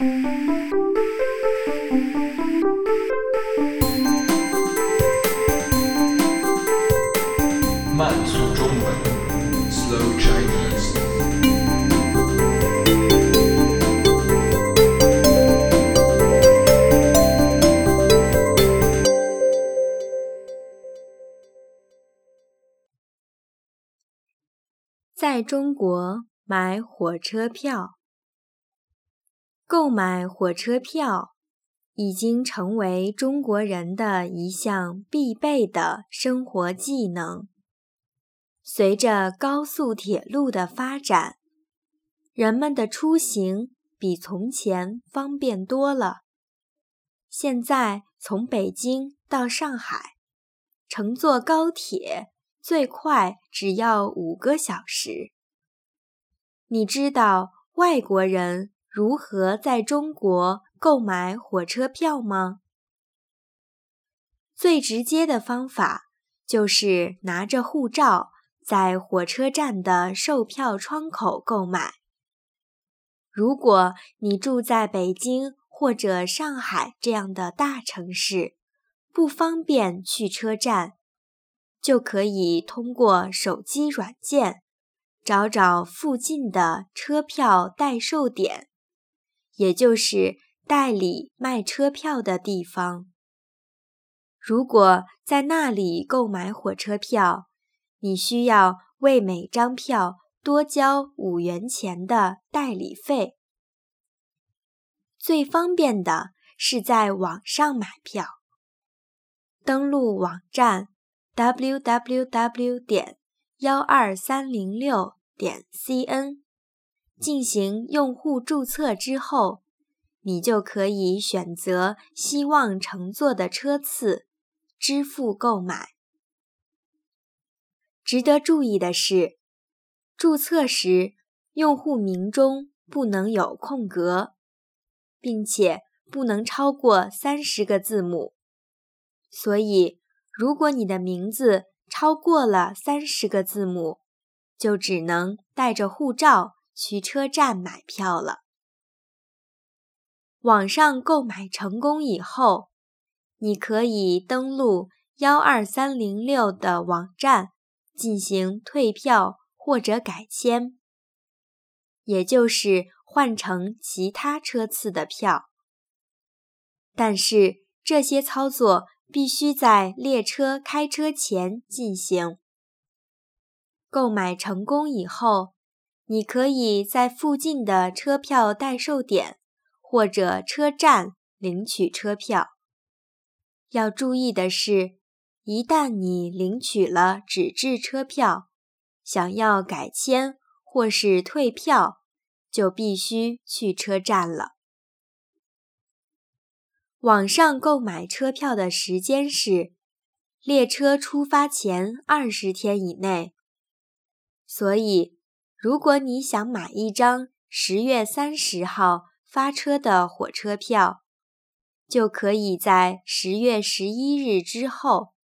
慢速中文，Slow Chinese。在中国买火车票，购买火车票已经成为中国人的一项必备的生活技能。随着高速铁路的发展，人们的出行比从前方便多了。现在从北京到上海，乘坐高铁。最快只要五个小时。你知道外国人如何在中国购买火车票吗？最直接的方法就是拿着护照在火车站的售票窗口购买。如果你住在北京或者上海这样的大城市，不方便去车站。就可以通过手机软件找找附近的车票代售点，也就是代理卖车票的地方。如果在那里购买火车票，你需要为每张票多交五元钱的代理费。最方便的是在网上买票，登录网站。www. 点幺二三零六点 cn 进行用户注册之后，你就可以选择希望乘坐的车次，支付购买。值得注意的是，注册时用户名中不能有空格，并且不能超过三十个字母，所以。如果你的名字超过了三十个字母，就只能带着护照去车站买票了。网上购买成功以后，你可以登录幺二三零六的网站进行退票或者改签，也就是换成其他车次的票。但是这些操作。必须在列车开车前进行。购买成功以后，你可以在附近的车票代售点或者车站领取车票。要注意的是，一旦你领取了纸质车票，想要改签或是退票，就必须去车站了。网上购买车票的时间是列车出发前二十天以内，所以如果你想买一张十月三十号发车的火车票，就可以在十月十一日之后，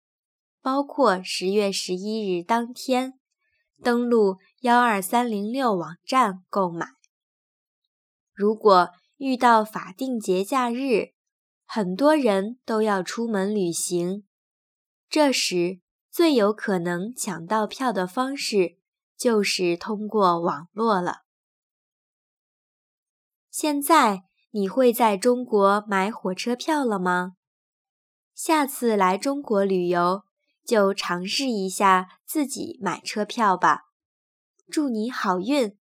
包括十月十一日当天，登录幺二三零六网站购买。如果遇到法定节假日，很多人都要出门旅行，这时最有可能抢到票的方式就是通过网络了。现在你会在中国买火车票了吗？下次来中国旅游就尝试一下自己买车票吧。祝你好运！